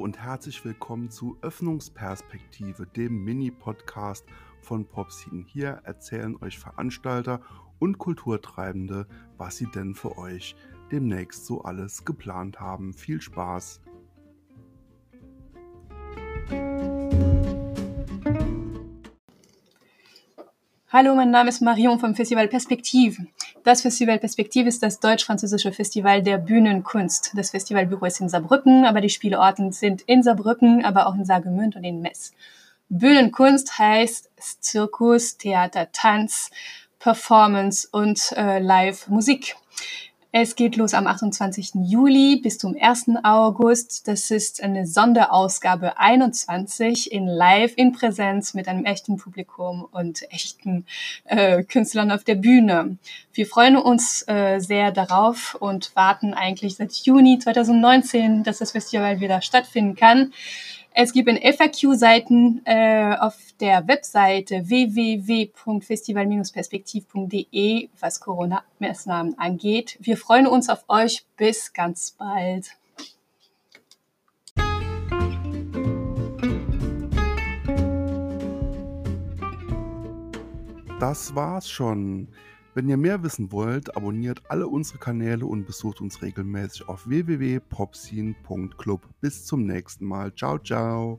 und herzlich willkommen zu Öffnungsperspektive, dem Mini-Podcast von Popsin. Hier erzählen euch Veranstalter und Kulturtreibende, was sie denn für euch demnächst so alles geplant haben. Viel Spaß! Hallo, mein Name ist Marion vom Festival Perspektive. Das Festival Perspektive ist das deutsch-französische Festival der Bühnenkunst. Das Festivalbüro ist in Saarbrücken, aber die Spielorten sind in Saarbrücken, aber auch in Saargemünd und in Metz. Bühnenkunst heißt Zirkus, Theater, Tanz, Performance und äh, Live-Musik. Es geht los am 28. Juli bis zum 1. August. Das ist eine Sonderausgabe 21 in Live, in Präsenz mit einem echten Publikum und echten äh, Künstlern auf der Bühne. Wir freuen uns äh, sehr darauf und warten eigentlich seit Juni 2019, dass das Festival wieder stattfinden kann. Es gibt FAQ-Seiten äh, auf der Webseite www.festival-perspektiv.de, was Corona-Maßnahmen angeht. Wir freuen uns auf euch. Bis ganz bald. Das war's schon. Wenn ihr mehr wissen wollt, abonniert alle unsere Kanäle und besucht uns regelmäßig auf www.popscene.club. Bis zum nächsten Mal. Ciao, ciao.